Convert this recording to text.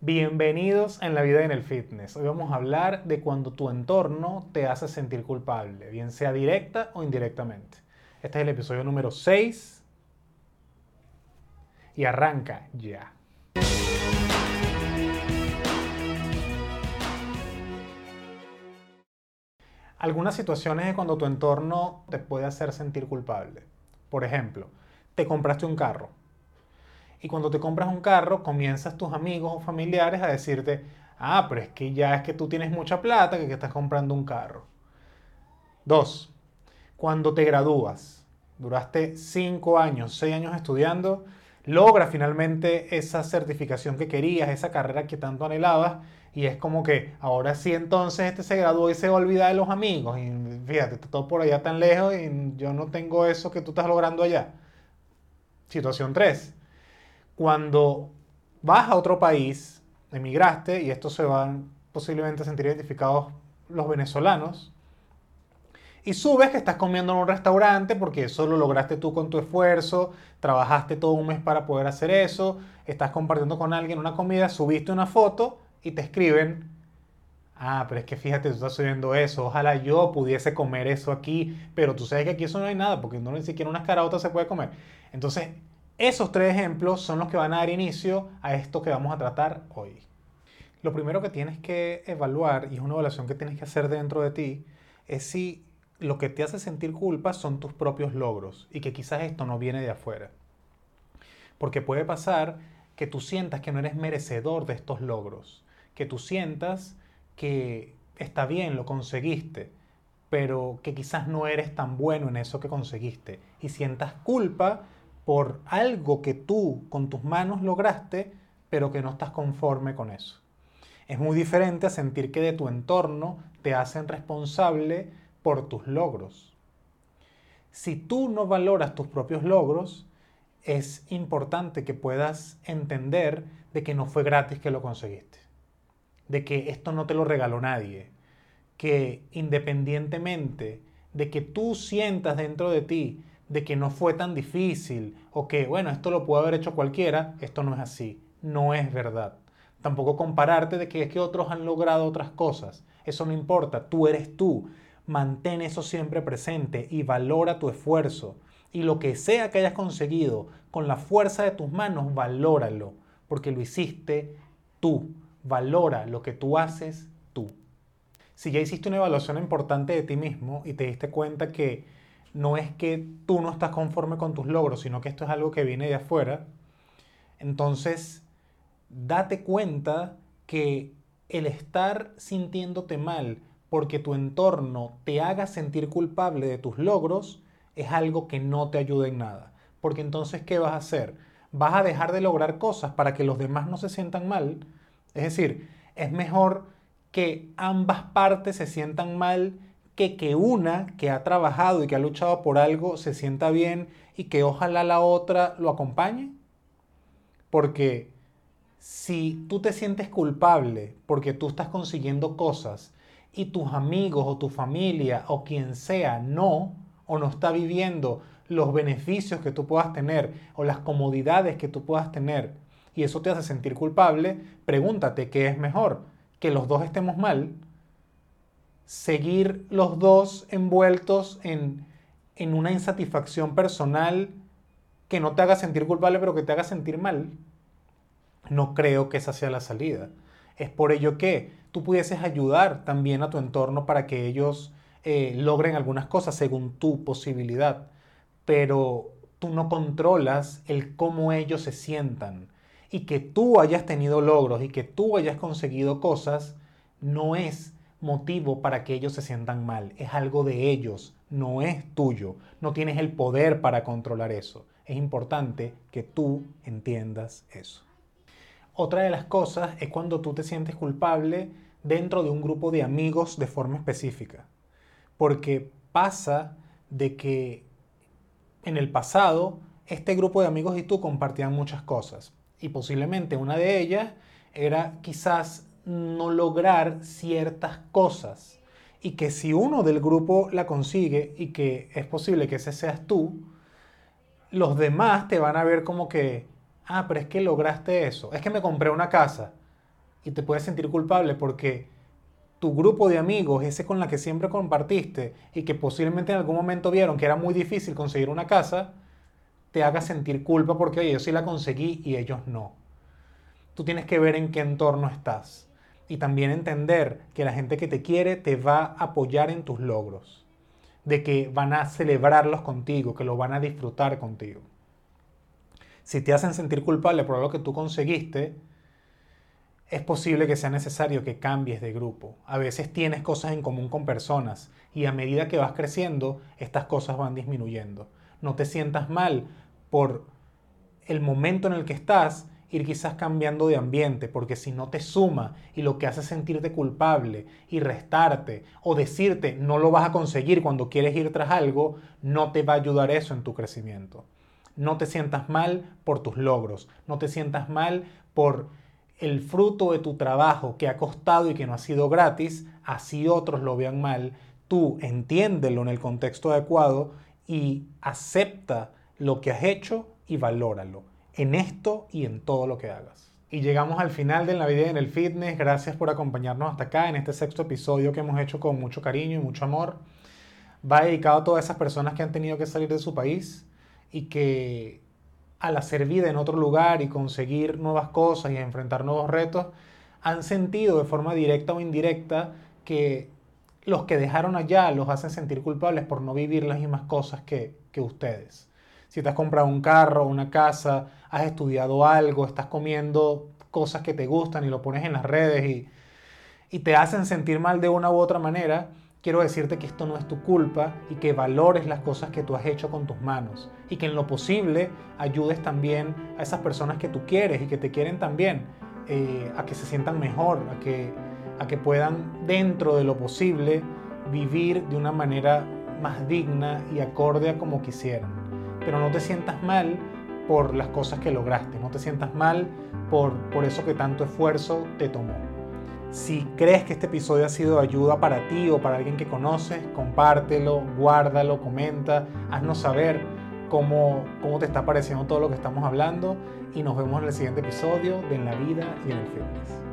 Bienvenidos en la vida y en el fitness. Hoy vamos a hablar de cuando tu entorno te hace sentir culpable, bien sea directa o indirectamente. Este es el episodio número 6 y arranca ya. Algunas situaciones de cuando tu entorno te puede hacer sentir culpable. Por ejemplo, te compraste un carro y cuando te compras un carro, comienzas tus amigos o familiares a decirte, ah, pero es que ya es que tú tienes mucha plata que, estás comprando un carro. Dos, cuando te gradúas, duraste cinco años, seis años estudiando, logras finalmente esa certificación que querías, esa carrera que tanto anhelabas, y es como que ahora sí entonces este se graduó y se olvida de los amigos, y fíjate, está todo por allá tan lejos y yo no tengo eso que tú estás logrando allá. Situación 3 cuando vas a otro país, emigraste, y esto se van posiblemente a sentir identificados los venezolanos, y subes que estás comiendo en un restaurante porque eso lo lograste tú con tu esfuerzo, trabajaste todo un mes para poder hacer eso, estás compartiendo con alguien una comida, subiste una foto y te escriben, ah, pero es que fíjate, tú estás subiendo eso, ojalá yo pudiese comer eso aquí, pero tú sabes que aquí eso no hay nada porque no ni siquiera unas caraotas se puede comer. Entonces, esos tres ejemplos son los que van a dar inicio a esto que vamos a tratar hoy. Lo primero que tienes que evaluar, y es una evaluación que tienes que hacer dentro de ti, es si lo que te hace sentir culpa son tus propios logros y que quizás esto no viene de afuera. Porque puede pasar que tú sientas que no eres merecedor de estos logros, que tú sientas que está bien, lo conseguiste, pero que quizás no eres tan bueno en eso que conseguiste y sientas culpa por algo que tú con tus manos lograste, pero que no estás conforme con eso. Es muy diferente a sentir que de tu entorno te hacen responsable por tus logros. Si tú no valoras tus propios logros, es importante que puedas entender de que no fue gratis que lo conseguiste, de que esto no te lo regaló nadie, que independientemente de que tú sientas dentro de ti de que no fue tan difícil o que, bueno, esto lo pudo haber hecho cualquiera, esto no es así, no es verdad. Tampoco compararte de que es que otros han logrado otras cosas, eso no importa, tú eres tú. Mantén eso siempre presente y valora tu esfuerzo. Y lo que sea que hayas conseguido con la fuerza de tus manos, valóralo, porque lo hiciste tú. Valora lo que tú haces tú. Si ya hiciste una evaluación importante de ti mismo y te diste cuenta que no es que tú no estás conforme con tus logros, sino que esto es algo que viene de afuera, entonces date cuenta que el estar sintiéndote mal porque tu entorno te haga sentir culpable de tus logros es algo que no te ayuda en nada. Porque entonces, ¿qué vas a hacer? Vas a dejar de lograr cosas para que los demás no se sientan mal. Es decir, es mejor que ambas partes se sientan mal que que una que ha trabajado y que ha luchado por algo se sienta bien y que ojalá la otra lo acompañe? Porque si tú te sientes culpable porque tú estás consiguiendo cosas y tus amigos o tu familia o quien sea no, o no está viviendo los beneficios que tú puedas tener o las comodidades que tú puedas tener y eso te hace sentir culpable, pregúntate qué es mejor, que los dos estemos mal seguir los dos envueltos en, en una insatisfacción personal que no te haga sentir culpable, pero que te haga sentir mal, no creo que esa sea la salida. Es por ello que tú pudieses ayudar también a tu entorno para que ellos eh, logren algunas cosas según tu posibilidad, pero tú no controlas el cómo ellos se sientan. Y que tú hayas tenido logros y que tú hayas conseguido cosas no es motivo para que ellos se sientan mal. Es algo de ellos, no es tuyo. No tienes el poder para controlar eso. Es importante que tú entiendas eso. Otra de las cosas es cuando tú te sientes culpable dentro de un grupo de amigos de forma específica. Porque pasa de que en el pasado este grupo de amigos y tú compartían muchas cosas. Y posiblemente una de ellas era quizás no lograr ciertas cosas y que si uno del grupo la consigue y que es posible que ese seas tú, los demás te van a ver como que, ah, pero es que lograste eso, es que me compré una casa. y te puedes sentir culpable porque tu grupo de amigos, ese con la que siempre compartiste y que posiblemente en algún momento vieron que era muy difícil conseguir una casa, te haga sentir culpa porque, oye, yo sí la conseguí y ellos no. Tú tienes que ver en qué entorno estás y también entender que la gente que te quiere te va a apoyar en tus logros, de que van a celebrarlos contigo, que lo van a disfrutar contigo. Si te hacen sentir culpable por lo que tú conseguiste, es posible que sea necesario que cambies de grupo. A veces tienes cosas en común con personas y a medida que vas creciendo, estas cosas van disminuyendo. No te sientas mal por el momento en el que estás, ir quizás cambiando de ambiente, porque si no te suma y lo que hace sentirte culpable y restarte o decirte no lo vas a conseguir cuando quieres ir tras algo, no te va a ayudar eso en tu crecimiento. No te sientas mal por tus logros, no te sientas mal por el fruto de tu trabajo que ha costado y que no ha sido gratis, así otros lo vean mal, tú entiéndelo en el contexto adecuado y acepta lo que has hecho y valóralo en esto y en todo lo que hagas. Y llegamos al final de la vida en el fitness. Gracias por acompañarnos hasta acá en este sexto episodio que hemos hecho con mucho cariño y mucho amor. Va dedicado a todas esas personas que han tenido que salir de su país y que al hacer vida en otro lugar y conseguir nuevas cosas y enfrentar nuevos retos, han sentido de forma directa o indirecta que los que dejaron allá los hacen sentir culpables por no vivir las mismas cosas que, que ustedes. Si te has comprado un carro, una casa, has estudiado algo, estás comiendo cosas que te gustan y lo pones en las redes y, te hacen sentir mal de una u otra manera, quiero decirte que esto no es tu culpa y que valores las cosas que tú has hecho con tus manos y que en lo posible ayudes también a esas personas que tú quieres y que te quieren también eh, a que se sientan mejor, a que, a que puedan dentro de lo posible vivir de una manera más digna y acorde a como quisieran. Pero no te sientas mal por las cosas que lograste, no te sientas mal por, por eso que tanto esfuerzo te tomó. Si crees que este episodio ha sido de ayuda para ti o para alguien que conoces, compártelo, guárdalo, comenta, haznos saber cómo, cómo te está pareciendo todo lo que estamos hablando y nos vemos en el siguiente episodio de En la vida y en el fitness.